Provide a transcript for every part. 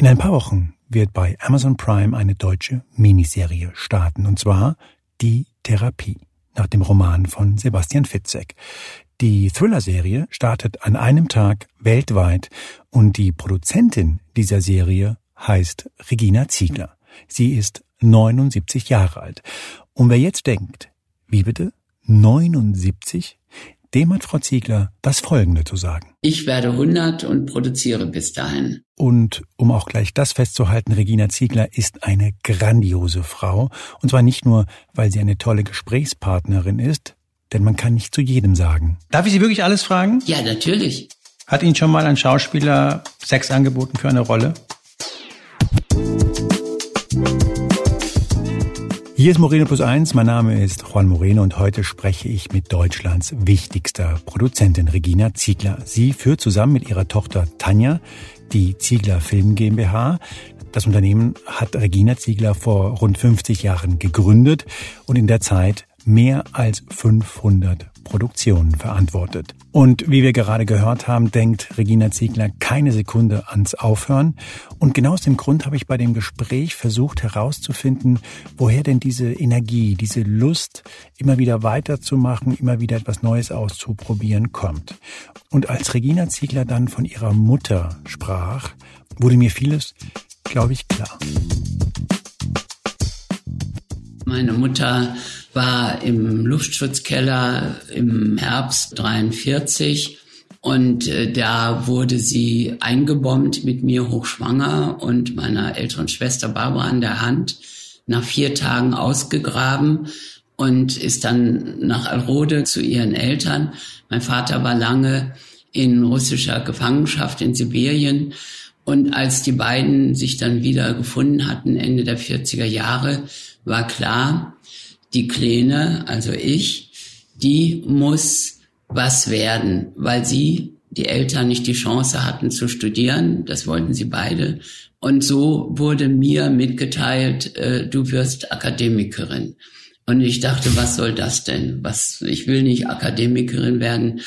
In ein paar Wochen wird bei Amazon Prime eine deutsche Miniserie starten, und zwar Die Therapie, nach dem Roman von Sebastian Fitzek. Die Thriller-Serie startet an einem Tag weltweit und die Produzentin dieser Serie heißt Regina Ziegler. Sie ist 79 Jahre alt. Und wer jetzt denkt, wie bitte? 79? Dem hat Frau Ziegler das Folgende zu sagen. Ich werde 100 und produziere bis dahin. Und um auch gleich das festzuhalten, Regina Ziegler ist eine grandiose Frau. Und zwar nicht nur, weil sie eine tolle Gesprächspartnerin ist, denn man kann nicht zu jedem sagen. Darf ich Sie wirklich alles fragen? Ja, natürlich. Hat Ihnen schon mal ein Schauspieler Sex angeboten für eine Rolle? Hier ist Moreno Plus Eins. Mein Name ist Juan Moreno und heute spreche ich mit Deutschlands wichtigster Produzentin Regina Ziegler. Sie führt zusammen mit ihrer Tochter Tanja die Ziegler Film GmbH. Das Unternehmen hat Regina Ziegler vor rund 50 Jahren gegründet und in der Zeit mehr als 500 Produktionen verantwortet. Und wie wir gerade gehört haben, denkt Regina Ziegler keine Sekunde ans Aufhören. Und genau aus dem Grund habe ich bei dem Gespräch versucht herauszufinden, woher denn diese Energie, diese Lust, immer wieder weiterzumachen, immer wieder etwas Neues auszuprobieren kommt. Und als Regina Ziegler dann von ihrer Mutter sprach, wurde mir vieles, glaube ich, klar. Meine Mutter war im Luftschutzkeller im Herbst 43 und äh, da wurde sie eingebombt mit mir hochschwanger und meiner älteren Schwester Barbara an der Hand nach vier Tagen ausgegraben und ist dann nach Alrode zu ihren Eltern. Mein Vater war lange in russischer Gefangenschaft in Sibirien und als die beiden sich dann wieder gefunden hatten, Ende der 40er Jahre, war klar, die Kleine, also ich, die muss was werden, weil sie, die Eltern, nicht die Chance hatten zu studieren. Das wollten sie beide. Und so wurde mir mitgeteilt, äh, du wirst Akademikerin. Und ich dachte, was soll das denn? Was, ich will nicht Akademikerin werden.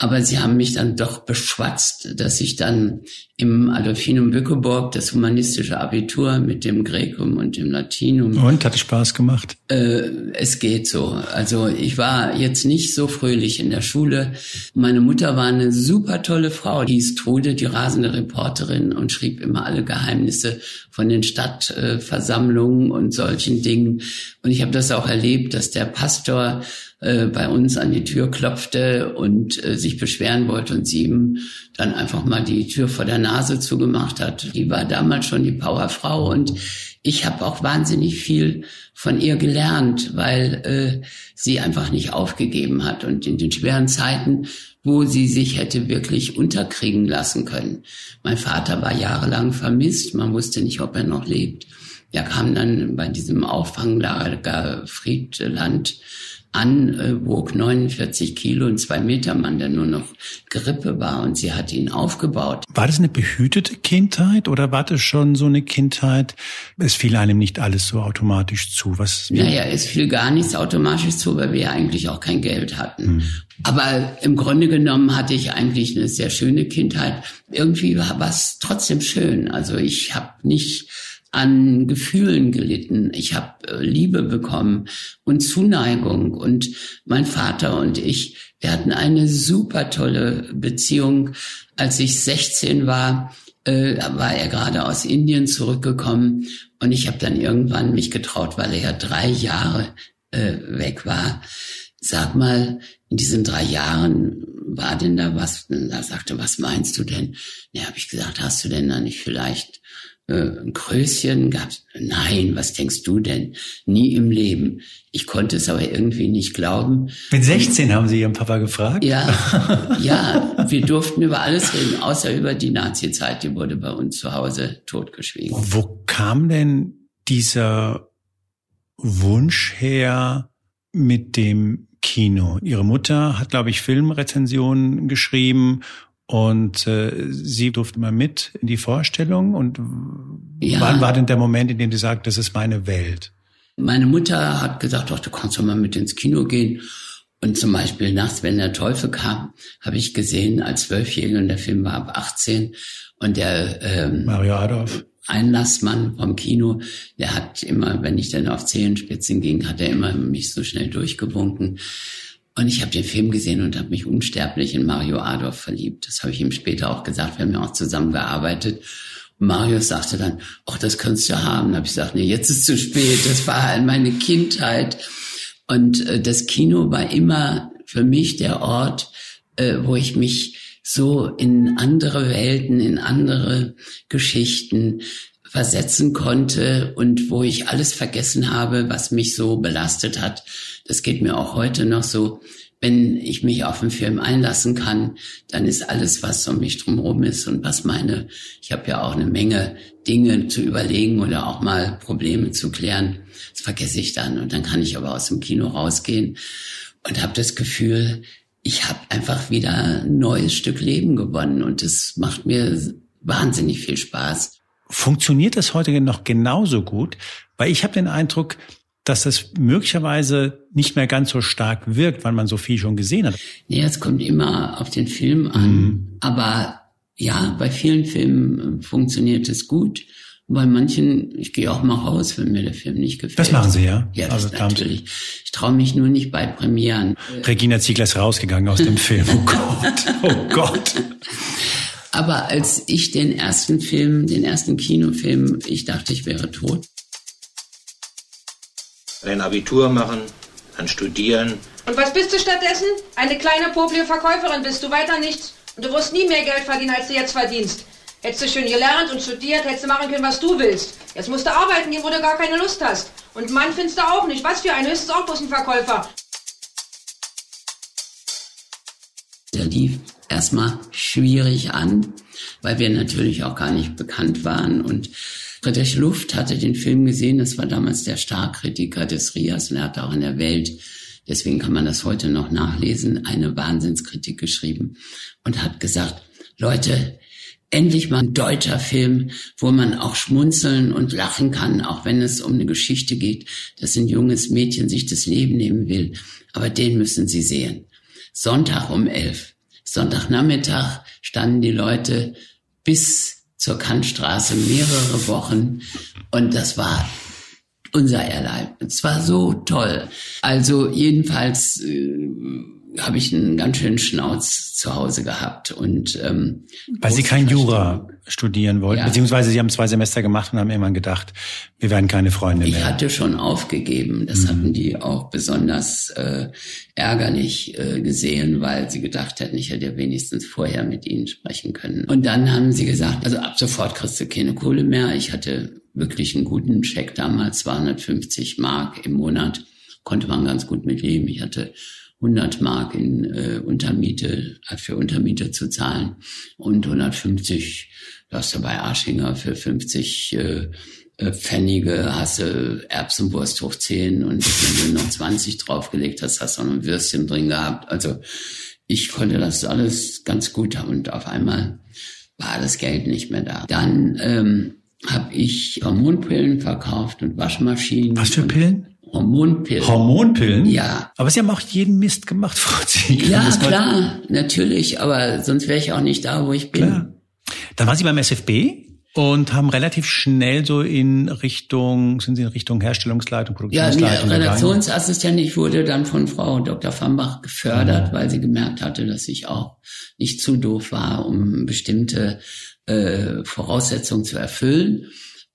Aber sie haben mich dann doch beschwatzt, dass ich dann im Adolfinum Bückeburg das humanistische Abitur mit dem Gräkum und dem Latinum. Und hat Spaß gemacht? Äh, es geht so. Also ich war jetzt nicht so fröhlich in der Schule. Meine Mutter war eine super tolle Frau, die hieß Trude, die rasende Reporterin und schrieb immer alle Geheimnisse von den Stadtversammlungen und solchen Dingen. Und ich habe das auch erlebt, dass der Pastor äh, bei uns an die Tür klopfte und äh, sich beschweren wollte und sie ihm dann einfach mal die Tür vor der Nase zugemacht hat. Die war damals schon die Powerfrau und ich habe auch wahnsinnig viel von ihr gelernt, weil äh, sie einfach nicht aufgegeben hat und in den schweren Zeiten, wo sie sich hätte wirklich unterkriegen lassen können. Mein Vater war jahrelang vermisst, man wusste nicht, ob er noch lebt. Er kam dann bei diesem Auffanglager Friedland an, äh, wog 49 Kilo und zwei Meter Mann, der nur noch Grippe war und sie hat ihn aufgebaut. War das eine behütete Kindheit oder war das schon so eine Kindheit, es fiel einem nicht alles so automatisch zu? Was naja, es fiel gar nichts automatisch zu, weil wir ja eigentlich auch kein Geld hatten. Hm. Aber im Grunde genommen hatte ich eigentlich eine sehr schöne Kindheit. Irgendwie war es trotzdem schön. Also ich habe nicht an Gefühlen gelitten. Ich habe äh, Liebe bekommen und Zuneigung. Und mein Vater und ich, wir hatten eine super tolle Beziehung. Als ich 16 war, äh, war er gerade aus Indien zurückgekommen. Und ich habe dann irgendwann mich getraut, weil er ja drei Jahre äh, weg war. Sag mal, in diesen drei Jahren war denn da was? Da sagte, was meinst du denn? Ja, habe ich gesagt, hast du denn da nicht vielleicht äh, ein Kröschen gab's. Nein, was denkst du denn? Nie im Leben. Ich konnte es aber irgendwie nicht glauben. Mit 16 haben Sie Ihren Papa gefragt? Ja, ja. Wir durften über alles reden, außer über die Nazi-Zeit. Die wurde bei uns zu Hause totgeschwiegen. Wo kam denn dieser Wunsch her mit dem Kino? Ihre Mutter hat, glaube ich, Filmrezensionen geschrieben und äh, sie durfte mal mit in die Vorstellung. Und ja. wann war denn der Moment, in dem sie sagt, das ist meine Welt? Meine Mutter hat gesagt, doch, du kannst doch mal mit ins Kino gehen. Und zum Beispiel nachts, wenn der Teufel kam, habe ich gesehen als Zwölfjährige und der Film war ab 18 und der ähm, Mario Adolf. Einlassmann vom Kino, der hat immer, wenn ich dann auf Zehenspitzen ging, hat er immer mich so schnell durchgewunken. Und ich habe den Film gesehen und habe mich unsterblich in Mario Adolf verliebt. Das habe ich ihm später auch gesagt. Wir haben ja auch zusammengearbeitet. Mario sagte dann, ach, das könntest du haben. Da habe ich gesagt, nee, jetzt ist zu spät. Das war halt meine Kindheit. Und äh, das Kino war immer für mich der Ort, äh, wo ich mich so in andere Welten, in andere Geschichten versetzen konnte und wo ich alles vergessen habe, was mich so belastet hat. Das geht mir auch heute noch so. Wenn ich mich auf einen Film einlassen kann, dann ist alles, was um mich drumherum ist und was meine, ich habe ja auch eine Menge Dinge zu überlegen oder auch mal Probleme zu klären, das vergesse ich dann. Und dann kann ich aber aus dem Kino rausgehen und habe das Gefühl, ich habe einfach wieder ein neues Stück Leben gewonnen und es macht mir wahnsinnig viel Spaß. Funktioniert das heute noch genauso gut? Weil ich habe den Eindruck, dass das möglicherweise nicht mehr ganz so stark wirkt, weil man so viel schon gesehen hat. Nee, es kommt immer auf den Film an. Mhm. Aber ja, bei vielen Filmen funktioniert es gut. Bei manchen, ich gehe auch mal raus, wenn mir der Film nicht gefällt. Das machen Sie, ja? Ja, also natürlich. Ich traue mich nur nicht bei Premieren. Regina Ziegler ist rausgegangen aus dem Film. Oh Gott, oh Gott. Aber als ich den ersten Film, den ersten Kinofilm, ich dachte, ich wäre tot. Ein Abitur machen, dann studieren. Und was bist du stattdessen? Eine kleine popelige Verkäuferin bist du, weiter nichts. Und du wirst nie mehr Geld verdienen, als du jetzt verdienst. Hättest du schön gelernt und studiert, hättest du machen können, was du willst. Jetzt musst du arbeiten gehen, wo du gar keine Lust hast. Und Mann findest du auch nicht. Was für ein höchstens auch bloß ein Verkäufer. Der lief erstmal schwierig an, weil wir natürlich auch gar nicht bekannt waren. Und Friedrich Luft hatte den Film gesehen, das war damals der Starkritiker des Rias und er hat auch in der Welt, deswegen kann man das heute noch nachlesen, eine Wahnsinnskritik geschrieben und hat gesagt, Leute, endlich mal ein deutscher Film, wo man auch schmunzeln und lachen kann, auch wenn es um eine Geschichte geht, dass ein junges Mädchen sich das Leben nehmen will. Aber den müssen Sie sehen. Sonntag um elf. Sonntagnachmittag standen die Leute bis zur Kantstraße mehrere Wochen und das war unser Erlebnis. Es war so toll. Also jedenfalls äh, habe ich einen ganz schönen Schnauz zu Hause gehabt und ähm, weil Sie kein Jura studieren wollten, ja. beziehungsweise Sie haben zwei Semester gemacht und haben irgendwann gedacht, wir werden keine Freunde mehr. Ich hatte schon aufgegeben. Das mhm. hatten die auch besonders äh, ärgerlich äh, gesehen, weil sie gedacht hätten, ich hätte ja wenigstens vorher mit ihnen sprechen können. Und dann haben sie gesagt, also ab sofort kriegst du keine Kohle mehr. Ich hatte wirklich einen guten Check damals, 250 Mark im Monat, konnte man ganz gut mitleben. Ich hatte 100 Mark in äh, Untermiete, äh, für Untermiete zu zahlen und 150, da hast du bei Arschinger für 50 äh, äh, Pfennige hast du Erbsenwurst hoch 10 und wenn du noch 20 draufgelegt hast, hast du noch ein Würstchen drin gehabt. Also ich konnte das alles ganz gut und auf einmal war das Geld nicht mehr da. Dann ähm, habe ich Hormonpillen verkauft und Waschmaschinen. Was für Pillen? Hormonpillen. Hormonpillen? Ja. Aber Sie haben auch jeden Mist gemacht, Frau Ziegler. Ja, klar, natürlich. Aber sonst wäre ich auch nicht da, wo ich bin. Klar. Dann waren Sie beim SFB und haben relativ schnell so in Richtung, sind Sie in Richtung Herstellungsleitung, Produktionsleitung? Ja, Redaktionsassistent. Ich wurde dann von Frau Dr. Fambach gefördert, mhm. weil sie gemerkt hatte, dass ich auch nicht zu doof war, um bestimmte äh, Voraussetzungen zu erfüllen.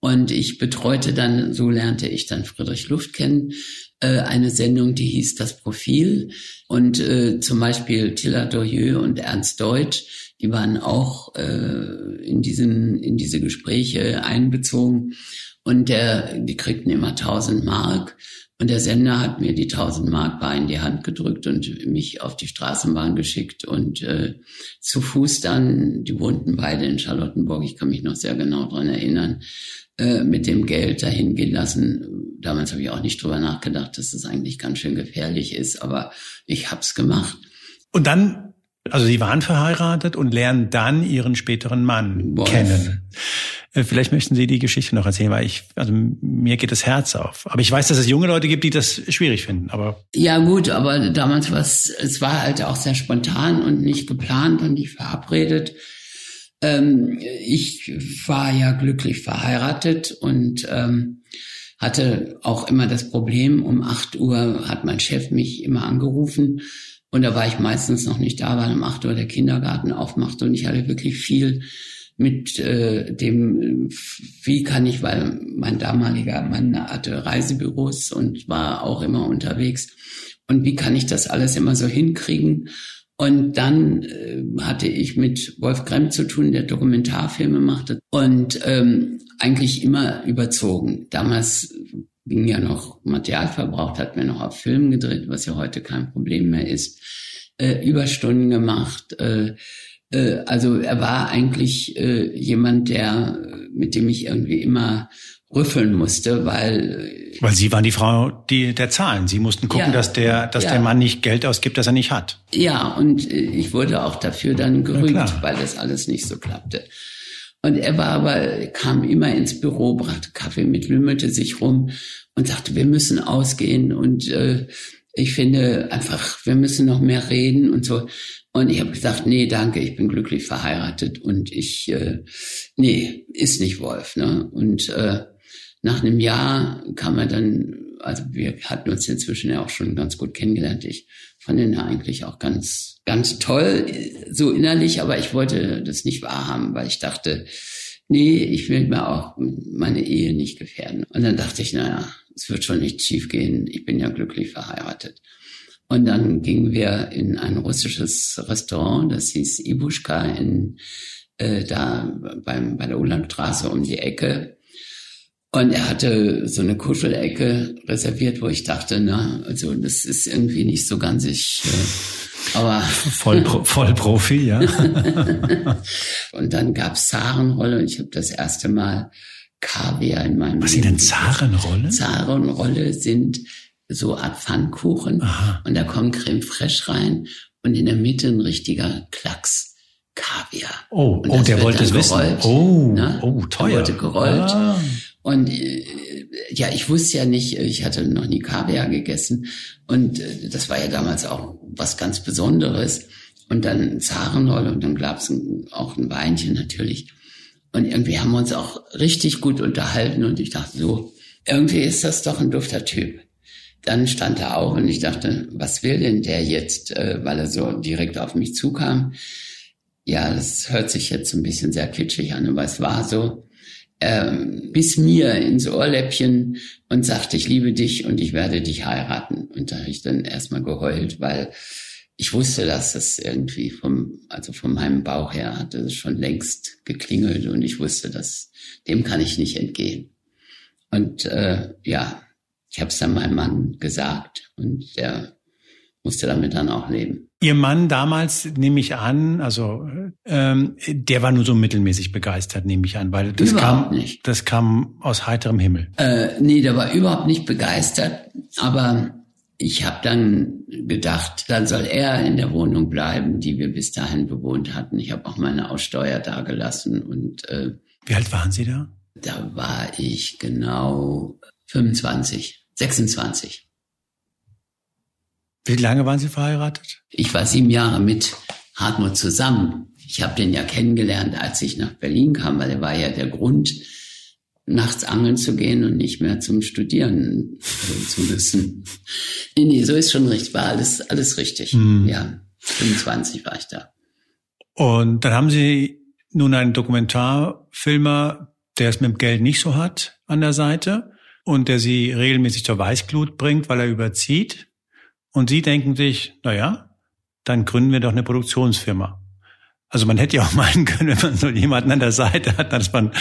Und ich betreute dann, so lernte ich dann Friedrich Luft kennen, äh, eine Sendung, die hieß Das Profil. Und äh, zum Beispiel Tilla Dorieux und Ernst Deutsch, die waren auch äh, in, diesen, in diese Gespräche einbezogen. Und der, die kriegten immer 1000 Mark. Und der Sender hat mir die 1000 Mark Bar in die Hand gedrückt und mich auf die Straßenbahn geschickt und äh, zu Fuß dann, die wohnten beide in Charlottenburg, ich kann mich noch sehr genau dran erinnern, äh, mit dem Geld dahin gehen lassen. Damals habe ich auch nicht drüber nachgedacht, dass das eigentlich ganz schön gefährlich ist, aber ich habe es gemacht. Und dann, also Sie waren verheiratet und lernen dann Ihren späteren Mann Wolf. kennen. Äh, vielleicht möchten Sie die Geschichte noch erzählen, weil ich, also mir geht das Herz auf. Aber ich weiß, dass es junge Leute gibt, die das schwierig finden. Aber ja gut, aber damals war es, es war halt auch sehr spontan und nicht geplant und nicht verabredet. Ähm, ich war ja glücklich verheiratet und ähm, hatte auch immer das Problem, um acht Uhr hat mein Chef mich immer angerufen und da war ich meistens noch nicht da, weil um acht Uhr der Kindergarten aufmachte und ich hatte wirklich viel mit äh, dem, wie kann ich, weil mein damaliger Mann hatte Reisebüros und war auch immer unterwegs. Und wie kann ich das alles immer so hinkriegen? Und dann äh, hatte ich mit Wolf Gremm zu tun, der Dokumentarfilme machte und ähm, eigentlich immer überzogen. Damals ging ja noch Material verbraucht, hat mir noch auf Filmen gedreht, was ja heute kein Problem mehr ist, äh, Überstunden gemacht. Äh, äh, also er war eigentlich äh, jemand, der mit dem ich irgendwie immer rüffeln musste, weil äh, weil Sie waren die Frau die der Zahlen. Sie mussten gucken, ja, dass der dass ja. der Mann nicht Geld ausgibt, das er nicht hat. Ja, und äh, ich wurde auch dafür dann gerügt, weil das alles nicht so klappte. Und er war aber, kam immer ins Büro, brachte Kaffee mit, lümmelte sich rum und sagte, wir müssen ausgehen und äh, ich finde einfach, wir müssen noch mehr reden und so. Und ich habe gesagt, nee, danke, ich bin glücklich verheiratet und ich, äh, nee, ist nicht Wolf. Ne? Und äh, nach einem Jahr kam er dann, also wir hatten uns inzwischen ja auch schon ganz gut kennengelernt. Ich fand ihn ja eigentlich auch ganz, ganz toll, so innerlich, aber ich wollte das nicht wahrhaben, weil ich dachte, nee, ich will mir auch meine Ehe nicht gefährden. Und dann dachte ich, naja, es wird schon nicht schief gehen. Ich bin ja glücklich verheiratet. Und dann gingen wir in ein russisches Restaurant, das hieß Ibuschka in, äh, da beim, bei der Ulandstraße um die Ecke. Und er hatte so eine Kuschelecke reserviert, wo ich dachte, na, also das ist irgendwie nicht so ganz ich. Äh, aber voll, voll Profi, ja. und dann gab's Zarenrolle und ich habe das erste Mal Kaviar in meinem Was sind denn Zarenrolle? Zarenrolle sind so Art Pfannkuchen Aha. und da kommt Creme fraiche rein und in der Mitte ein richtiger Klacks. Kaviar. Oh, oh der wollte es wissen. Oh, ne? oh, teuer. Der wurde gerollt. Ah. Und äh, ja, ich wusste ja nicht, ich hatte noch nie Kaviar gegessen. Und äh, das war ja damals auch was ganz Besonderes. Und dann Zarenrolle und dann gab es auch ein Weinchen natürlich. Und irgendwie haben wir uns auch richtig gut unterhalten und ich dachte so, irgendwie ist das doch ein dufter Typ. Dann stand er auf und ich dachte, was will denn der jetzt, äh, weil er so direkt auf mich zukam. Ja, das hört sich jetzt ein bisschen sehr kitschig an, aber es war so, ähm, bis mir ins Ohrläppchen und sagte, ich liebe dich und ich werde dich heiraten. Und da habe ich dann erstmal geheult, weil ich wusste, dass es irgendwie vom, also von meinem Bauch her hatte es schon längst geklingelt und ich wusste, dass dem kann ich nicht entgehen. Und äh, ja, ich habe es dann meinem Mann gesagt und der musste damit dann auch leben. Ihr Mann damals, nehme ich an, also ähm, der war nur so mittelmäßig begeistert, nehme ich an, weil das überhaupt kam, nicht. das kam aus heiterem Himmel. Äh, nee, der war überhaupt nicht begeistert, aber ich habe dann gedacht, dann soll er in der Wohnung bleiben, die wir bis dahin bewohnt hatten. Ich habe auch meine Aussteuer dagelassen und äh, wie alt waren Sie da? Da war ich genau 25, 26. Wie lange waren Sie verheiratet? Ich war sieben Jahre mit Hartmut zusammen. Ich habe den ja kennengelernt, als ich nach Berlin kam, weil er war ja der Grund, nachts angeln zu gehen und nicht mehr zum Studieren äh, zu müssen. Nee, nee, so ist schon richtig, war alles, alles richtig. Mhm. Ja, 25 war ich da. Und dann haben Sie nun einen Dokumentarfilmer, der es mit dem Geld nicht so hat, an der Seite und der Sie regelmäßig zur Weißglut bringt, weil er überzieht. Und Sie denken sich, na ja, dann gründen wir doch eine Produktionsfirma. Also man hätte ja auch meinen können, wenn man so jemanden an der Seite hat, dass man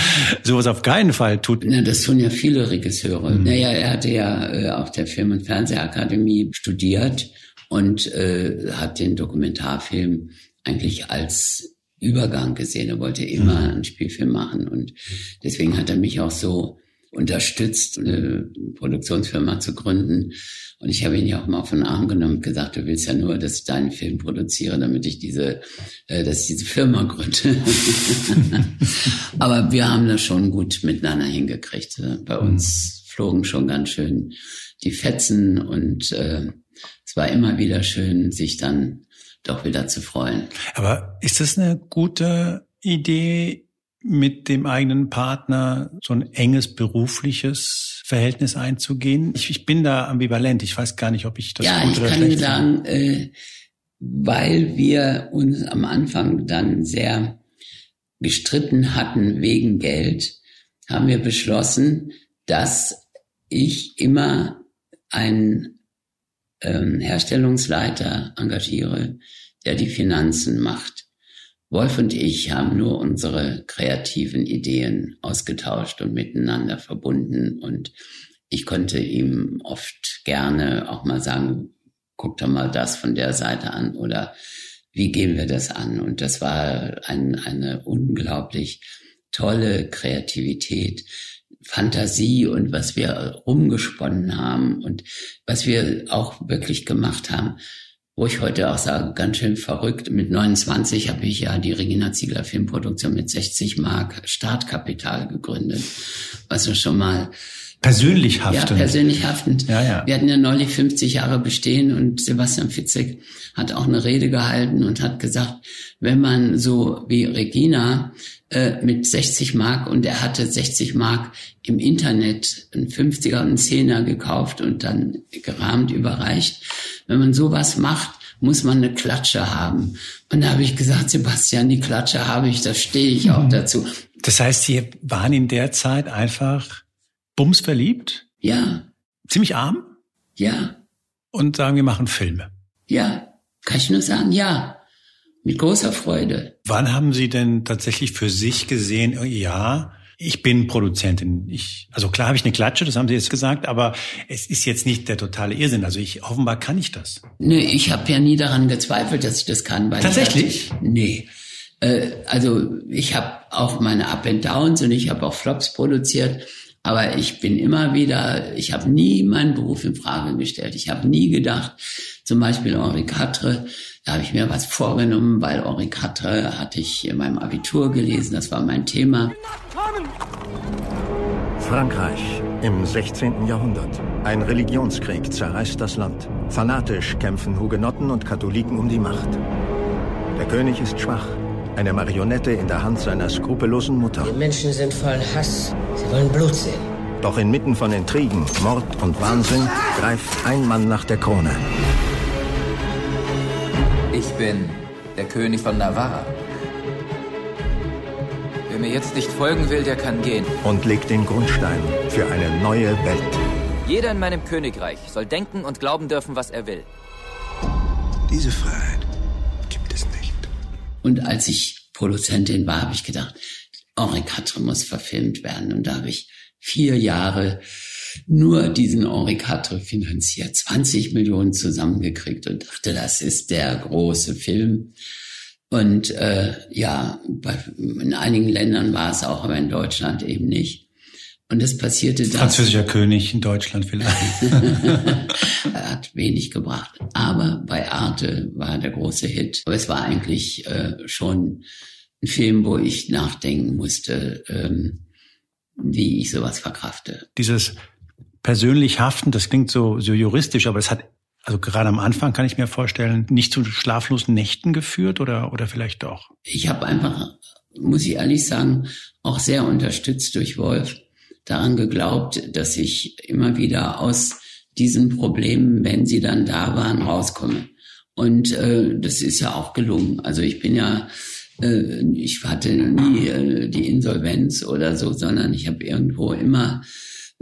sowas auf keinen Fall tut. Na, das tun ja viele Regisseure. Mhm. Naja, er hatte ja äh, auf der Film- und Fernsehakademie studiert und äh, hat den Dokumentarfilm eigentlich als Übergang gesehen. Er wollte immer mhm. einen Spielfilm machen und deswegen hat er mich auch so unterstützt, eine Produktionsfirma zu gründen. Und ich habe ihn ja auch mal von Arm genommen und gesagt, du willst ja nur, dass ich deinen Film produziere, damit ich diese, äh, dass ich diese Firma gründe. Aber wir haben das schon gut miteinander hingekriegt. Bei uns flogen schon ganz schön die Fetzen und äh, es war immer wieder schön, sich dann doch wieder zu freuen. Aber ist das eine gute Idee, mit dem eigenen Partner so ein enges berufliches Verhältnis einzugehen? Ich, ich bin da ambivalent. Ich weiß gar nicht, ob ich das ja, gut ich oder kann schlecht sagen, äh, weil wir uns am Anfang dann sehr gestritten hatten wegen Geld, haben wir beschlossen, dass ich immer einen ähm, Herstellungsleiter engagiere, der die Finanzen macht. Wolf und ich haben nur unsere kreativen Ideen ausgetauscht und miteinander verbunden und ich konnte ihm oft gerne auch mal sagen, guck doch mal das von der Seite an oder wie gehen wir das an? Und das war ein, eine unglaublich tolle Kreativität, Fantasie und was wir rumgesponnen haben und was wir auch wirklich gemacht haben wo ich heute auch sage, ganz schön verrückt. Mit 29 habe ich ja die Regina Ziegler Filmproduktion mit 60 Mark Startkapital gegründet. Also schon mal Persönlich haftend. Ja, persönlich haftend. Ja, ja. Wir hatten ja neulich 50 Jahre bestehen und Sebastian Fitzek hat auch eine Rede gehalten und hat gesagt, wenn man so wie Regina äh, mit 60 Mark und er hatte 60 Mark im Internet ein 50er und ein 10er gekauft und dann gerahmt überreicht. Wenn man sowas macht, muss man eine Klatsche haben. Und da habe ich gesagt, Sebastian, die Klatsche habe ich, da stehe ich auch mhm. dazu. Das heißt, Sie waren in der Zeit einfach bumsverliebt? Ja. Ziemlich arm? Ja. Und sagen, wir machen Filme? Ja. Kann ich nur sagen, ja. Mit großer Freude. Wann haben Sie denn tatsächlich für sich gesehen, oh ja, ich bin Produzentin. Ich, also klar habe ich eine Klatsche, das haben Sie jetzt gesagt, aber es ist jetzt nicht der totale Irrsinn. Also ich offenbar kann ich das. Nee, ich habe ja nie daran gezweifelt, dass ich das kann. Weil Tatsächlich? Hatte, nee. Äh, also ich habe auch meine Up and Downs und ich habe auch Flops produziert. Aber ich bin immer wieder, ich habe nie meinen Beruf in Frage gestellt. Ich habe nie gedacht, zum Beispiel Henri Quatre, da habe ich mir was vorgenommen, weil Henri Quatre hatte ich in meinem Abitur gelesen, das war mein Thema. Frankreich im 16. Jahrhundert. Ein Religionskrieg zerreißt das Land. Fanatisch kämpfen Hugenotten und Katholiken um die Macht. Der König ist schwach, eine Marionette in der Hand seiner skrupellosen Mutter. Die Menschen sind voll Hass. Sie wollen Blut sehen. Doch inmitten von Intrigen, Mord und Wahnsinn greift ein Mann nach der Krone. Ich bin der König von Navarra. Wer mir jetzt nicht folgen will, der kann gehen. Und legt den Grundstein für eine neue Welt. Jeder in meinem Königreich soll denken und glauben dürfen, was er will. Diese Freiheit. Und als ich Produzentin war, habe ich gedacht, Henri Quatre muss verfilmt werden. Und da habe ich vier Jahre nur diesen Henri Quatre finanziert, 20 Millionen zusammengekriegt und dachte, das ist der große Film. Und äh, ja, bei, in einigen Ländern war es auch, aber in Deutschland eben nicht. Und es passierte das. Französischer König in Deutschland vielleicht. er hat wenig gebracht. Aber bei Arte war der große Hit. Aber es war eigentlich äh, schon ein Film, wo ich nachdenken musste, ähm, wie ich sowas verkrafte. Dieses persönlich haften, das klingt so, so juristisch, aber es hat also gerade am Anfang kann ich mir vorstellen, nicht zu schlaflosen Nächten geführt oder, oder vielleicht doch? Ich habe einfach, muss ich ehrlich sagen, auch sehr unterstützt durch Wolf daran geglaubt, dass ich immer wieder aus diesen Problemen, wenn sie dann da waren, rauskomme. Und äh, das ist ja auch gelungen. Also ich bin ja, äh, ich hatte nie äh, die Insolvenz oder so, sondern ich habe irgendwo immer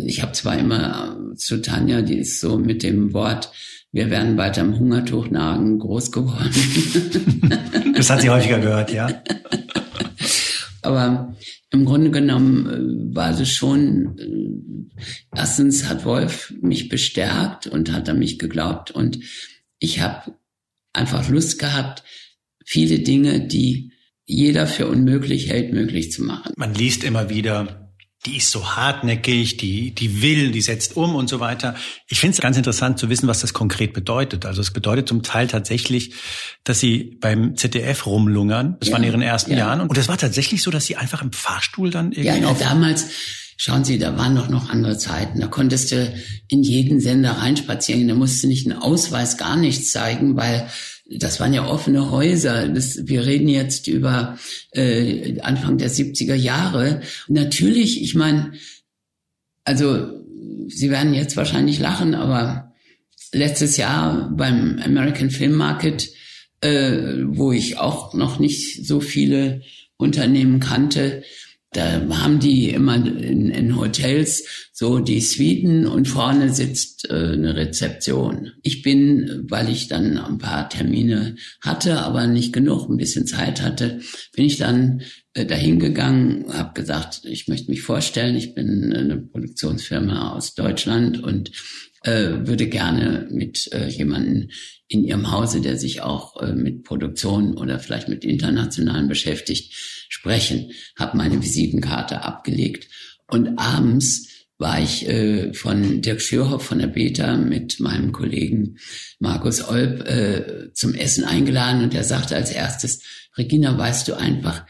ich habe zwar immer äh, zu Tanja, die ist so mit dem Wort, wir werden weiter im Hungertuch nagen, groß geworden. das hat sie häufiger gehört, ja. Aber im Grunde genommen äh, war es schon, äh, erstens hat Wolf mich bestärkt und hat an mich geglaubt und ich habe einfach Lust gehabt, viele Dinge, die jeder für unmöglich hält, möglich zu machen. Man liest immer wieder, die ist so hartnäckig, die, die will, die setzt um und so weiter. Ich finde es ganz interessant zu wissen, was das konkret bedeutet. Also es bedeutet zum Teil tatsächlich, dass sie beim ZDF rumlungern. Das ja, war in ihren ersten ja. Jahren. Und es war tatsächlich so, dass sie einfach im Fahrstuhl dann irgendwie. Ja, na, damals, schauen Sie, da waren doch noch andere Zeiten. Da konntest du in jeden Sender reinspazieren. Da musst du nicht einen Ausweis, gar nichts zeigen, weil das waren ja offene Häuser. Das, wir reden jetzt über äh, Anfang der 70er Jahre. natürlich, ich meine, also Sie werden jetzt wahrscheinlich lachen, aber letztes Jahr beim American Film Market, äh, wo ich auch noch nicht so viele Unternehmen kannte, da haben die immer in, in Hotels so die Suiten und vorne sitzt äh, eine Rezeption. Ich bin, weil ich dann ein paar Termine hatte, aber nicht genug, ein bisschen Zeit hatte, bin ich dann äh, dahin gegangen, habe gesagt, ich möchte mich vorstellen, ich bin eine Produktionsfirma aus Deutschland und äh, würde gerne mit äh, jemandem in ihrem Hause, der sich auch äh, mit Produktion oder vielleicht mit internationalen beschäftigt, sprechen. Habe meine Visitenkarte abgelegt und abends war ich äh, von Dirk Schürhoff von der Beta mit meinem Kollegen Markus Olb äh, zum Essen eingeladen und er sagte als erstes, Regina, weißt du einfach,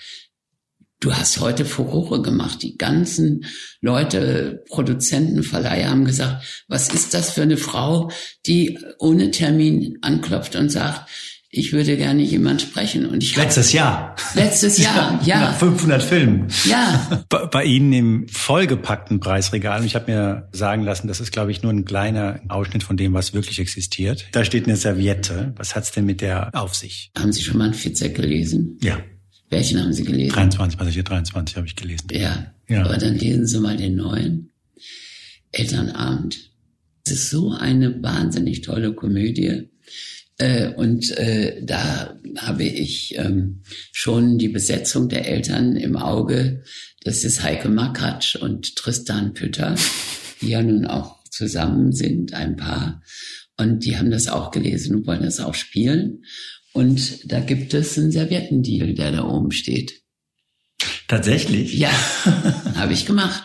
Du hast heute Furore gemacht. Die ganzen Leute, Produzenten, Verleiher haben gesagt, was ist das für eine Frau, die ohne Termin anklopft und sagt, ich würde gerne jemand sprechen. Und ich letztes Jahr. Letztes Jahr, ja. Nach 500 Filmen. Ja. Bei, bei Ihnen im vollgepackten Preisregal. Und ich habe mir sagen lassen, das ist, glaube ich, nur ein kleiner Ausschnitt von dem, was wirklich existiert. Da steht eine Serviette. Was hat's denn mit der auf sich? Haben Sie schon mal einen Fitzek gelesen? Ja. Welchen haben Sie gelesen? 23, Passagier 23 habe ich gelesen. Ja. ja. Aber dann lesen Sie mal den neuen. Elternabend. Es ist so eine wahnsinnig tolle Komödie. Äh, und äh, da habe ich ähm, schon die Besetzung der Eltern im Auge. Das ist Heike Makatsch und Tristan Pütter, die ja nun auch zusammen sind, ein Paar. Und die haben das auch gelesen und wollen das auch spielen. Und da gibt es einen Serviettendeal, der da oben steht. Tatsächlich? Ja, habe ich gemacht.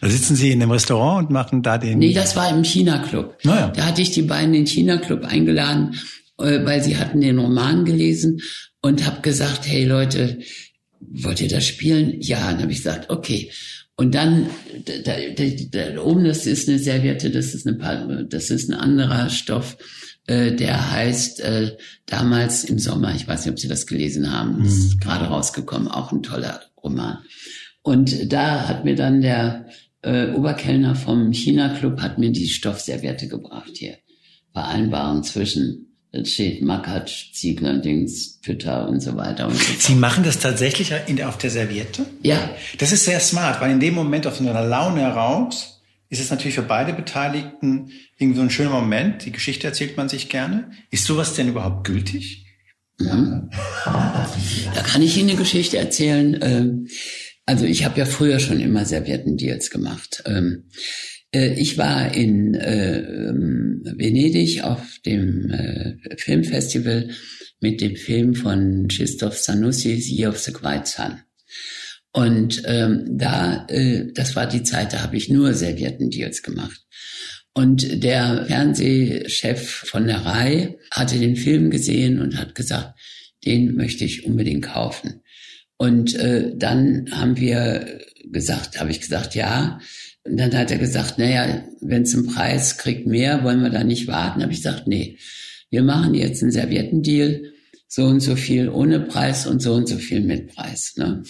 Da sitzen Sie in einem Restaurant und machen da den... Nee, das war im China-Club. Naja. Da hatte ich die beiden in den China-Club eingeladen, äh, weil sie hatten den Roman gelesen und habe gesagt, hey Leute, wollt ihr das spielen? Ja, dann habe ich gesagt, okay. Und dann, da, da, da, oben, das ist eine Serviette, das ist, eine, das ist ein anderer Stoff äh, der heißt äh, damals im Sommer, ich weiß nicht, ob Sie das gelesen haben, mhm. ist gerade rausgekommen, auch ein toller Roman. Und da hat mir dann der äh, Oberkellner vom China-Club hat mir die Stoffserviette gebracht hier. Vereinbaren zwischen es steht Makatsch, Ziegler, Dings, Pütter und so weiter und so fort. Sie machen das tatsächlich in, auf der Serviette? Ja. Das ist sehr smart, weil in dem Moment aus einer Laune heraus ist es natürlich für beide Beteiligten irgendwie so ein schöner Moment. Die Geschichte erzählt man sich gerne. Ist sowas denn überhaupt gültig? Ja. Da kann ich Ihnen eine Geschichte erzählen. Ähm, also ich habe ja früher schon immer Serviettendeals gemacht. Ähm, äh, ich war in äh, ähm, Venedig auf dem äh, Filmfestival mit dem Film von Christoph Sanussi, Year of the Quiet Sun. Und da, das war die Zeit, da habe ich nur Serviettendeals gemacht. Und der Fernsehchef von der Rai hatte den Film gesehen und hat gesagt, den möchte ich unbedingt kaufen. Und äh, dann haben wir gesagt, habe ich gesagt, ja. Und dann hat er gesagt, naja, wenn es einen Preis kriegt mehr, wollen wir da nicht warten. Habe ich gesagt, nee, wir machen jetzt einen Serviettendeal, so und so viel ohne Preis und so und so viel mit Preis. Ne?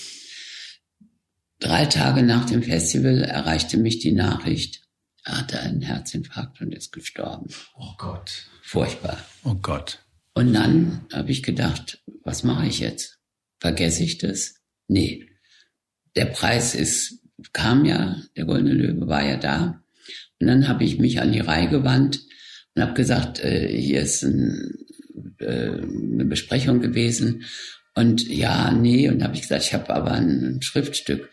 Drei Tage nach dem Festival erreichte mich die Nachricht, er hatte einen Herzinfarkt und ist gestorben. Oh Gott. Furchtbar. Oh Gott. Und dann habe ich gedacht, was mache ich jetzt? Vergesse ich das? Nee. Der Preis ist, kam ja, der Goldene Löwe war ja da. Und dann habe ich mich an die Reihe gewandt und habe gesagt, äh, hier ist ein, äh, eine Besprechung gewesen. Und ja, nee, und habe ich gesagt, ich habe aber ein Schriftstück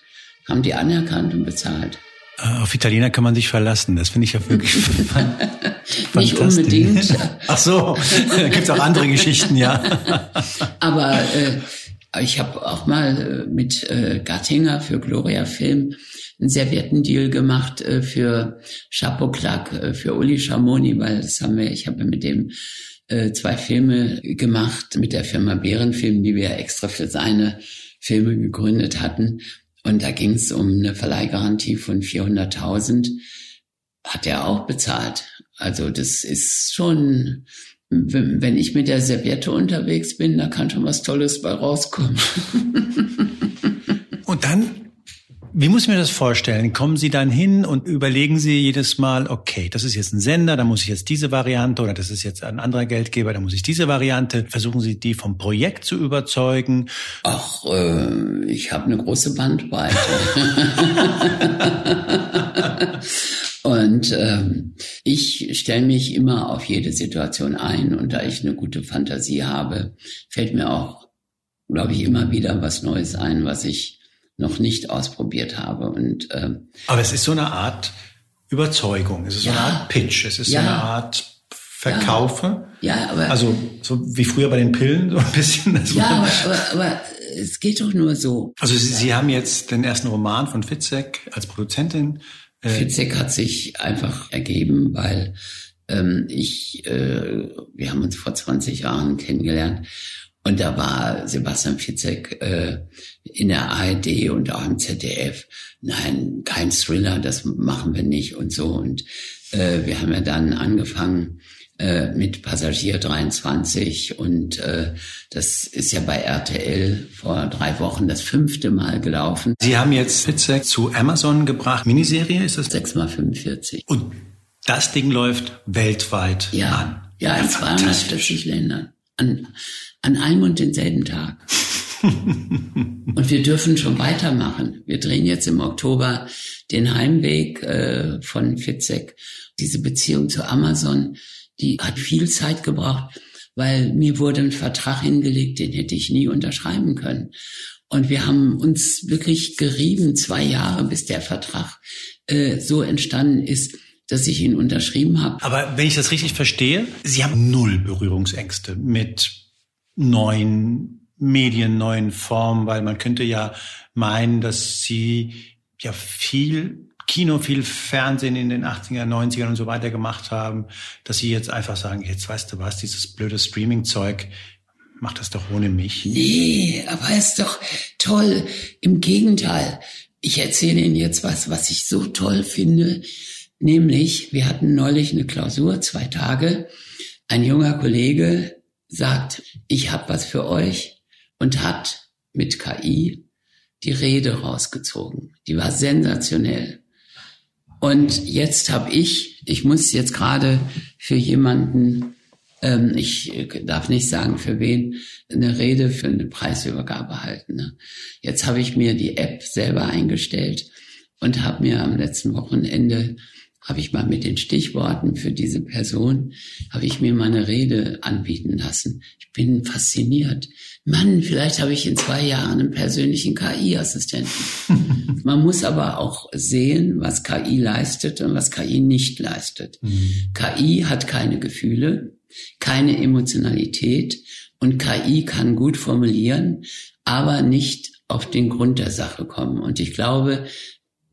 haben die anerkannt und bezahlt. Äh, auf Italiener kann man sich verlassen. Das finde ich ja wirklich Nicht unbedingt. Ach so, da gibt's auch andere Geschichten, ja. Aber äh, ich habe auch mal äh, mit äh, Gattinger für Gloria Film einen Serviettendeal gemacht äh, für Chapeau Clack, äh, für Uli Schamoni, weil das haben wir, ich habe mit dem äh, zwei Filme gemacht mit der Firma Bärenfilm, die wir extra für seine Filme gegründet hatten. Und da ging es um eine Verleihgarantie von 400.000. Hat er auch bezahlt. Also das ist schon wenn ich mit der Serviette unterwegs bin, da kann schon was Tolles bei rauskommen. Und dann, wie muss ich mir das vorstellen? Kommen Sie dann hin und überlegen Sie jedes Mal, okay, das ist jetzt ein Sender, da muss ich jetzt diese Variante oder das ist jetzt ein anderer Geldgeber, da muss ich diese Variante. Versuchen Sie die vom Projekt zu überzeugen? Ach, äh, ich habe eine große Bandbreite. Und ähm, ich stelle mich immer auf jede Situation ein und da ich eine gute Fantasie habe, fällt mir auch, glaube ich, immer wieder was Neues ein, was ich noch nicht ausprobiert habe. Und ähm, aber es ist so eine Art Überzeugung, es ist ja, so eine Art Pitch, es ist ja, so eine Art Verkaufe. Ja, ja, aber also so wie früher bei den Pillen so ein bisschen. ja, aber, aber, aber es geht doch nur so. Also Sie, Sie haben jetzt den ersten Roman von Fitzek als Produzentin äh, Fitzek hat sich einfach ergeben, weil ähm, ich, äh, wir haben uns vor 20 Jahren kennengelernt und da war Sebastian Fitzek äh, in der ARD und auch im ZDF. Nein, kein Thriller, das machen wir nicht und so. Und äh, wir haben ja dann angefangen äh, mit Passagier 23 und äh, das ist ja bei RTL vor drei Wochen das fünfte Mal gelaufen. Sie haben jetzt Fitzek zu Amazon gebracht. Miniserie ist das? 6 mal 45. Und das Ding läuft weltweit ja, an. Ja, in 240 Ländern. An, an einem und denselben Tag. und wir dürfen schon weitermachen. Wir drehen jetzt im Oktober den Heimweg äh, von Fitzek. Diese Beziehung zu Amazon die hat viel Zeit gebraucht, weil mir wurde ein Vertrag hingelegt, den hätte ich nie unterschreiben können. Und wir haben uns wirklich gerieben, zwei Jahre, bis der Vertrag äh, so entstanden ist, dass ich ihn unterschrieben habe. Aber wenn ich das richtig verstehe, Sie haben null Berührungsängste mit neuen Medien, neuen Formen, weil man könnte ja meinen, dass Sie ja viel Kino, viel Fernsehen in den 80er, 90ern und so weiter gemacht haben, dass sie jetzt einfach sagen, jetzt weißt du was, dieses blöde Streaming-Zeug, mach das doch ohne mich. Nee, aber ist doch toll. Im Gegenteil. Ich erzähle Ihnen jetzt was, was ich so toll finde. Nämlich, wir hatten neulich eine Klausur, zwei Tage. Ein junger Kollege sagt, ich habe was für euch und hat mit KI die Rede rausgezogen. Die war sensationell. Und jetzt habe ich, ich muss jetzt gerade für jemanden, ähm, ich darf nicht sagen für wen, eine Rede für eine Preisübergabe halten. Ne? Jetzt habe ich mir die App selber eingestellt und habe mir am letzten Wochenende habe ich mal mit den Stichworten für diese Person, habe ich mir meine Rede anbieten lassen. Ich bin fasziniert. Mann, vielleicht habe ich in zwei Jahren einen persönlichen KI-Assistenten. Man muss aber auch sehen, was KI leistet und was KI nicht leistet. Mhm. KI hat keine Gefühle, keine Emotionalität und KI kann gut formulieren, aber nicht auf den Grund der Sache kommen. Und ich glaube,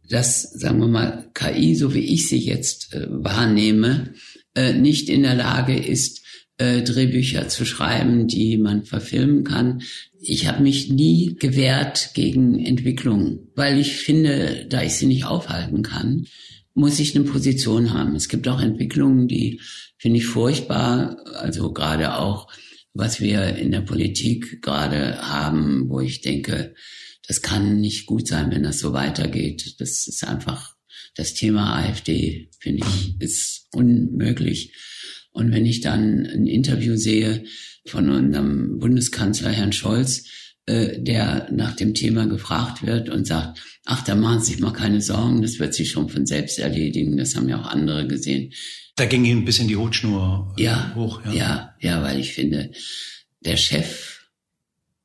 dass, sagen wir mal, KI, so wie ich sie jetzt äh, wahrnehme, äh, nicht in der Lage ist, äh, Drehbücher zu schreiben, die man verfilmen kann. Ich habe mich nie gewehrt gegen Entwicklungen, weil ich finde, da ich sie nicht aufhalten kann, muss ich eine Position haben. Es gibt auch Entwicklungen, die finde ich furchtbar, also gerade auch, was wir in der Politik gerade haben, wo ich denke, das kann nicht gut sein, wenn das so weitergeht. Das ist einfach, das Thema AfD, finde ich, ist unmöglich. Und wenn ich dann ein Interview sehe von unserem Bundeskanzler Herrn Scholz, äh, der nach dem Thema gefragt wird und sagt, ach, da machen Sie sich mal keine Sorgen, das wird sich schon von selbst erledigen. Das haben ja auch andere gesehen. Da ging Ihnen ein bisschen die Hutschnur äh, ja, hoch. Ja. ja, ja, weil ich finde, der Chef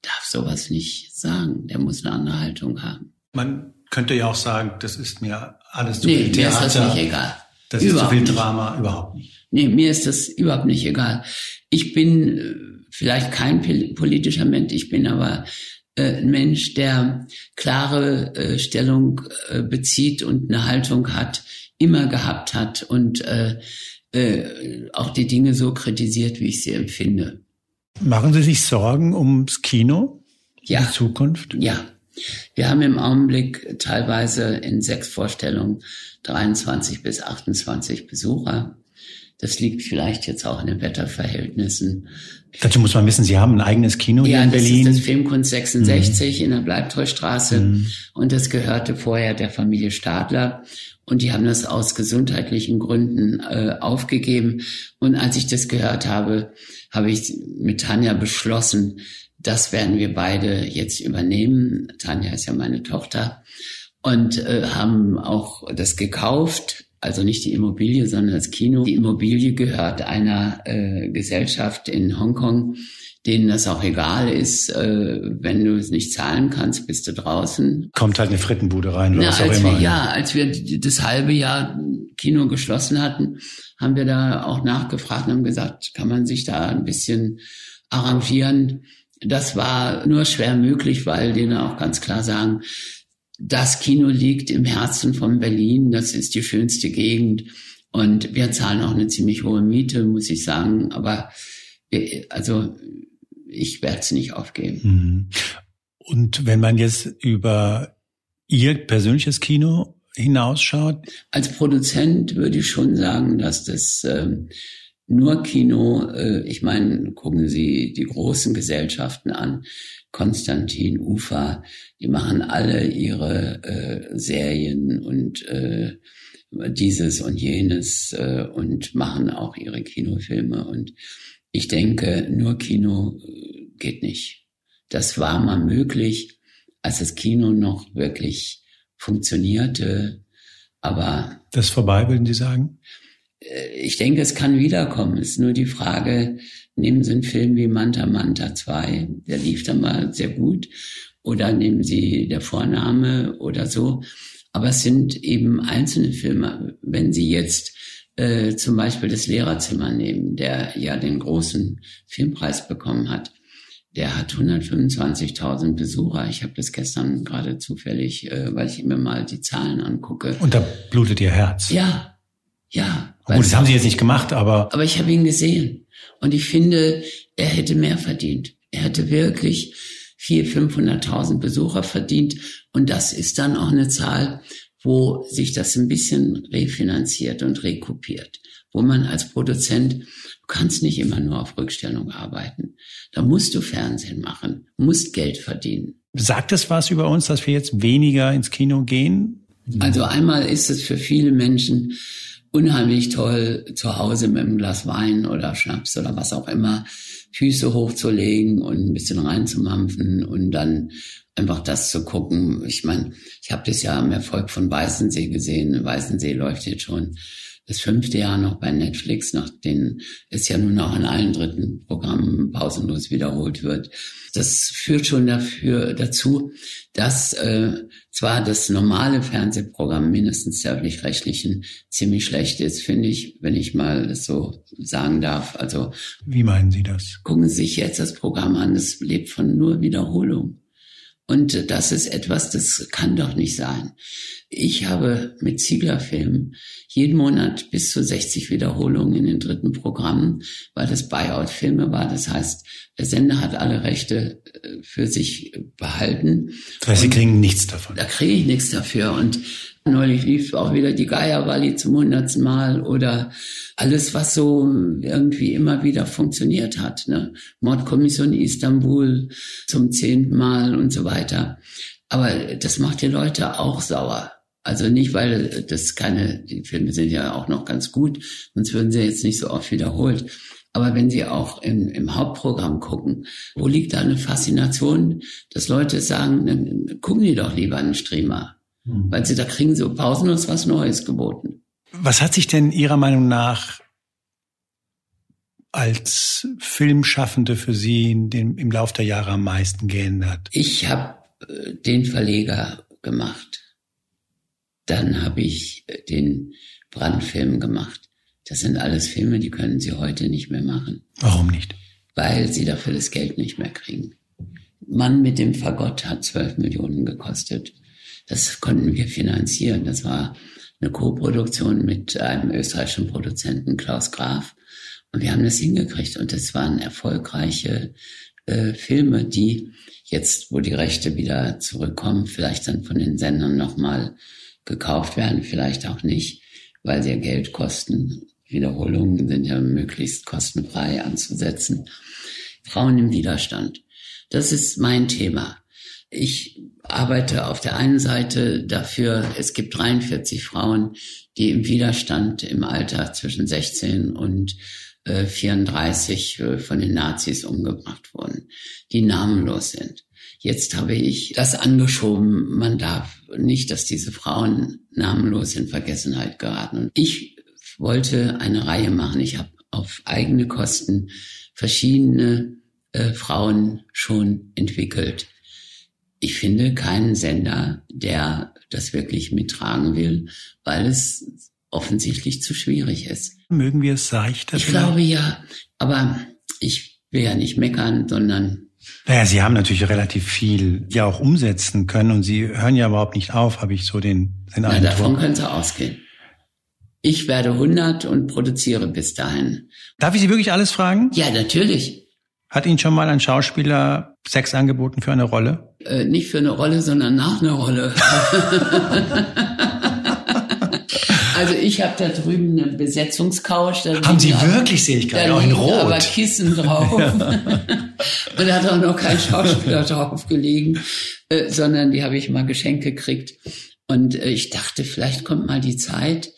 darf sowas nicht sagen. Der muss eine andere Haltung haben. Man könnte ja auch sagen, das ist mir alles zu nee, viel Theater. Mir ist das nicht egal. Das überhaupt ist zu viel Drama, nicht. überhaupt nicht. Nee, mir ist das überhaupt nicht egal. Ich bin äh, vielleicht kein politischer Mensch, ich bin aber äh, ein Mensch, der klare äh, Stellung äh, bezieht und eine Haltung hat, immer gehabt hat und äh, äh, auch die Dinge so kritisiert, wie ich sie empfinde. Machen Sie sich Sorgen ums Kino? Ja. In Zukunft? Ja. Wir haben im Augenblick teilweise in sechs Vorstellungen 23 bis 28 Besucher. Das liegt vielleicht jetzt auch in den Wetterverhältnissen. Dazu muss man wissen, Sie haben ein eigenes Kino ja, hier in Berlin. Ja, das ist das Filmkunst 66 mhm. in der Bleibtreustraße. Mhm. Und das gehörte vorher der Familie Stadler. Und die haben das aus gesundheitlichen Gründen äh, aufgegeben. Und als ich das gehört habe, habe ich mit Tanja beschlossen, das werden wir beide jetzt übernehmen. Tanja ist ja meine Tochter. Und äh, haben auch das gekauft. Also nicht die Immobilie, sondern das Kino. Die Immobilie gehört einer äh, Gesellschaft in Hongkong, denen das auch egal ist, äh, wenn du es nicht zahlen kannst, bist du draußen. Kommt halt eine Frittenbude rein, oder Na, was auch immer. Wir, ja, als wir das halbe Jahr Kino geschlossen hatten, haben wir da auch nachgefragt und haben gesagt, kann man sich da ein bisschen arrangieren. Das war nur schwer möglich, weil denen auch ganz klar sagen, das Kino liegt im Herzen von Berlin, das ist die schönste Gegend und wir zahlen auch eine ziemlich hohe Miete, muss ich sagen, aber also ich werde es nicht aufgeben. Mhm. Und wenn man jetzt über Ihr persönliches Kino hinausschaut? Als Produzent würde ich schon sagen, dass das ähm, nur Kino, äh, ich meine, gucken Sie die großen Gesellschaften an, Konstantin, Ufa, die machen alle ihre äh, Serien und äh, dieses und jenes äh, und machen auch ihre Kinofilme und ich denke, nur Kino äh, geht nicht. Das war mal möglich, als das Kino noch wirklich funktionierte, aber. Das ist vorbei, würden Sie sagen? Äh, ich denke, es kann wiederkommen. Es ist nur die Frage, nehmen Sie einen Film wie Manta Manta 2, der lief dann mal sehr gut, oder nehmen Sie der Vorname oder so. Aber es sind eben einzelne Filme. Wenn Sie jetzt äh, zum Beispiel das Lehrerzimmer nehmen, der ja den großen Filmpreis bekommen hat. Der hat 125.000 Besucher. Ich habe das gestern gerade zufällig, äh, weil ich mir mal die Zahlen angucke. Und da blutet Ihr Herz. Ja, ja. Gut, das haben Sie jetzt nicht gemacht, aber. Aber ich habe ihn gesehen. Und ich finde, er hätte mehr verdient. Er hätte wirklich 400.000, 500.000 Besucher verdient. Und das ist dann auch eine Zahl, wo sich das ein bisschen refinanziert und rekupiert, wo man als Produzent, du kannst nicht immer nur auf Rückstellung arbeiten. Da musst du Fernsehen machen, musst Geld verdienen. Sagt es was über uns, dass wir jetzt weniger ins Kino gehen? Also einmal ist es für viele Menschen unheimlich toll, zu Hause mit einem Glas Wein oder Schnaps oder was auch immer, Füße hochzulegen und ein bisschen reinzumampfen und dann einfach das zu gucken. Ich meine, ich habe das ja am Erfolg von Weißensee gesehen. Weißensee läuft jetzt schon das fünfte Jahr noch bei Netflix, nachdem es ja nun auch in allen dritten Programmen pausenlos wiederholt wird. Das führt schon dafür dazu, dass äh, zwar das normale Fernsehprogramm mindestens der öffentlich-rechtlichen ziemlich schlecht ist, finde ich, wenn ich mal das so sagen darf. Also wie meinen Sie das? Gucken Sie sich jetzt das Programm an. Es lebt von nur Wiederholung. Und das ist etwas, das kann doch nicht sein. Ich habe mit Ziegler-Filmen jeden Monat bis zu 60 Wiederholungen in den dritten Programmen, weil das Buyout-Filme war. Das heißt, der Sender hat alle Rechte äh, für sich behalten. Das heißt, Sie kriegen nichts davon. Da kriege ich nichts dafür. Und Neulich lief auch wieder die Geierwalli zum hundertsten Mal oder alles, was so irgendwie immer wieder funktioniert hat. Ne? Mordkommission Istanbul zum zehnten Mal und so weiter. Aber das macht die Leute auch sauer. Also nicht, weil das keine, die Filme sind ja auch noch ganz gut, sonst würden sie jetzt nicht so oft wiederholt. Aber wenn Sie auch im, im Hauptprogramm gucken, wo liegt da eine Faszination, dass Leute sagen, dann gucken die doch lieber einen Streamer. Mhm. Weil sie da kriegen so pausenlos was Neues geboten. Was hat sich denn Ihrer Meinung nach als Filmschaffende für Sie dem, im Laufe der Jahre am meisten geändert? Ich habe äh, den Verleger gemacht. Dann habe ich äh, den Brandfilm gemacht. Das sind alles Filme, die können Sie heute nicht mehr machen. Warum nicht? Weil Sie dafür das Geld nicht mehr kriegen. Mann mit dem Fagott hat zwölf Millionen gekostet. Das konnten wir finanzieren. Das war eine Co-Produktion mit einem österreichischen Produzenten, Klaus Graf. Und wir haben das hingekriegt. Und das waren erfolgreiche äh, Filme, die jetzt, wo die Rechte wieder zurückkommen, vielleicht dann von den Sendern nochmal gekauft werden, vielleicht auch nicht, weil sie ja Geld kosten. Wiederholungen sind ja möglichst kostenfrei anzusetzen. Frauen im Widerstand. Das ist mein Thema. Ich arbeite auf der einen Seite dafür, es gibt 43 Frauen, die im Widerstand im Alter zwischen 16 und 34 äh, äh, von den Nazis umgebracht wurden, die namenlos sind. Jetzt habe ich das angeschoben, man darf nicht, dass diese Frauen namenlos in Vergessenheit geraten. Und ich wollte eine Reihe machen. Ich habe auf eigene Kosten verschiedene äh, Frauen schon entwickelt. Ich finde keinen Sender, der das wirklich mittragen will, weil es offensichtlich zu schwierig ist. Mögen wir es seichter? Ich glaube ja, aber ich will ja nicht meckern, sondern naja, Sie haben natürlich relativ viel ja auch umsetzen können und Sie hören ja überhaupt nicht auf, habe ich so den, den Eindruck. Na, davon können Sie ausgehen. Ich werde 100 und produziere bis dahin. Darf ich Sie wirklich alles fragen? Ja, natürlich. Hat Ihnen schon mal ein Schauspieler Sex angeboten für eine Rolle? Äh, nicht für eine Rolle, sondern nach einer Rolle. Also ich habe da drüben eine Besetzungscouch. Haben Sie wirklich, sehe ich gerade, auch in Rot. aber Kissen drauf. Ja. Und da hat auch noch kein Schauspieler drauf gelegen, äh, sondern die habe ich mal geschenkt gekriegt. Und äh, ich dachte, vielleicht kommt mal die Zeit.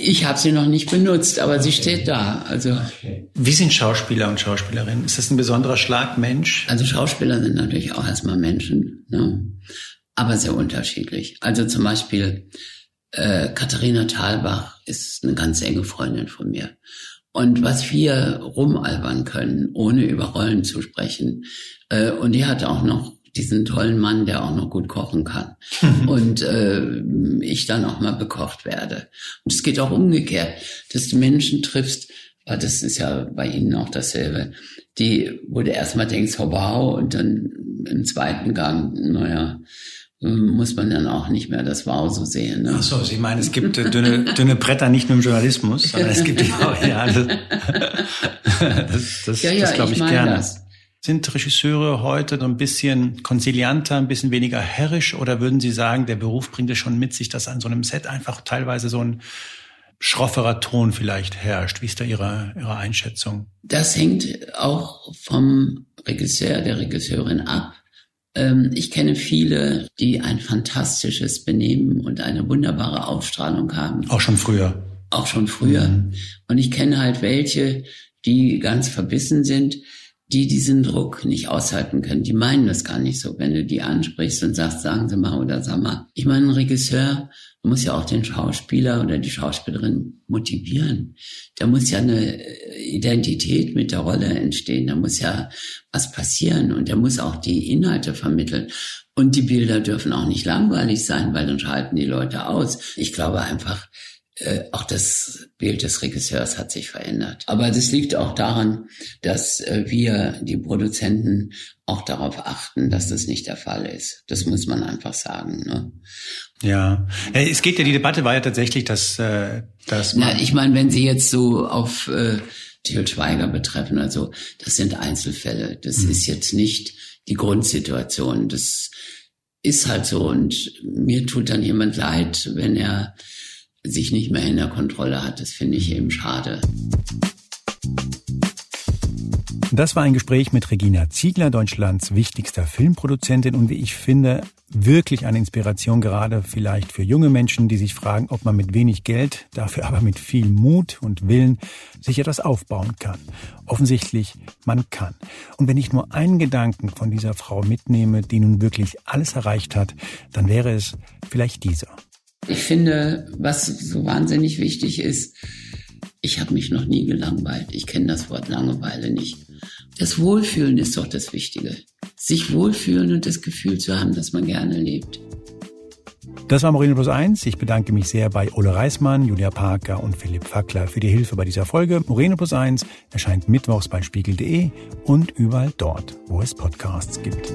Ich habe sie noch nicht benutzt, aber okay. sie steht da. Also okay. wie sind Schauspieler und Schauspielerinnen? Ist das ein besonderer Schlagmensch? Also Schauspieler sind natürlich auch erstmal Menschen, ne? aber sehr unterschiedlich. Also zum Beispiel äh, Katharina Thalbach ist eine ganz enge Freundin von mir. Und was wir rumalbern können, ohne über Rollen zu sprechen. Äh, und die hat auch noch diesen tollen Mann, der auch noch gut kochen kann. und äh, ich dann auch mal bekocht werde. Und es geht auch umgekehrt, dass du Menschen triffst, das ist ja bei Ihnen auch dasselbe, die, wo du erstmal denkst, oh wow, und dann im zweiten Gang, naja, muss man dann auch nicht mehr das Wow so sehen. Ne? Ach so, Sie meinen, es gibt äh, dünne, dünne Bretter nicht nur im Journalismus, sondern es gibt auch, ja, das, das, das, ja, ja, das glaube ich, ich gerne. Das. Sind Regisseure heute so ein bisschen konzilianter, ein bisschen weniger herrisch oder würden Sie sagen, der Beruf bringt es schon mit sich, dass an so einem Set einfach teilweise so ein schrofferer Ton vielleicht herrscht? Wie ist da Ihre, Ihre Einschätzung? Das hängt auch vom Regisseur, der Regisseurin ab. Ähm, ich kenne viele, die ein fantastisches Benehmen und eine wunderbare Ausstrahlung haben. Auch schon früher. Auch schon früher. Mhm. Und ich kenne halt welche, die ganz verbissen sind, die diesen Druck nicht aushalten können. Die meinen das gar nicht so. Wenn du die ansprichst und sagst, sagen Sie mal oder sag mal. Ich meine, ein Regisseur muss ja auch den Schauspieler oder die Schauspielerin motivieren. Da muss ja eine Identität mit der Rolle entstehen. Da muss ja was passieren und der muss auch die Inhalte vermitteln. Und die Bilder dürfen auch nicht langweilig sein, weil dann schalten die Leute aus. Ich glaube einfach, äh, auch das Bild des Regisseurs hat sich verändert. Aber das liegt auch daran, dass äh, wir, die Produzenten, auch darauf achten, dass das nicht der Fall ist. Das muss man einfach sagen. Ne? Ja, es geht ja, die Debatte war ja tatsächlich, dass, äh, dass man Na, ich meine, wenn Sie jetzt so auf äh, Til Schweiger betreffen, also das sind Einzelfälle. Das mhm. ist jetzt nicht die Grundsituation. Das ist halt so und mir tut dann jemand leid, wenn er sich nicht mehr in der Kontrolle hat. Das finde ich eben schade. Das war ein Gespräch mit Regina Ziegler, Deutschlands wichtigster Filmproduzentin und wie ich finde, wirklich eine Inspiration gerade vielleicht für junge Menschen, die sich fragen, ob man mit wenig Geld, dafür aber mit viel Mut und Willen sich etwas aufbauen kann. Offensichtlich, man kann. Und wenn ich nur einen Gedanken von dieser Frau mitnehme, die nun wirklich alles erreicht hat, dann wäre es vielleicht dieser. Ich finde, was so wahnsinnig wichtig ist, ich habe mich noch nie gelangweilt. Ich kenne das Wort Langeweile nicht. Das Wohlfühlen ist doch das Wichtige. Sich wohlfühlen und das Gefühl zu haben, dass man gerne lebt. Das war Moreno Plus 1. Ich bedanke mich sehr bei Ole Reismann, Julia Parker und Philipp Fackler für die Hilfe bei dieser Folge. Moreno Plus 1 erscheint mittwochs bei spiegel.de und überall dort, wo es Podcasts gibt.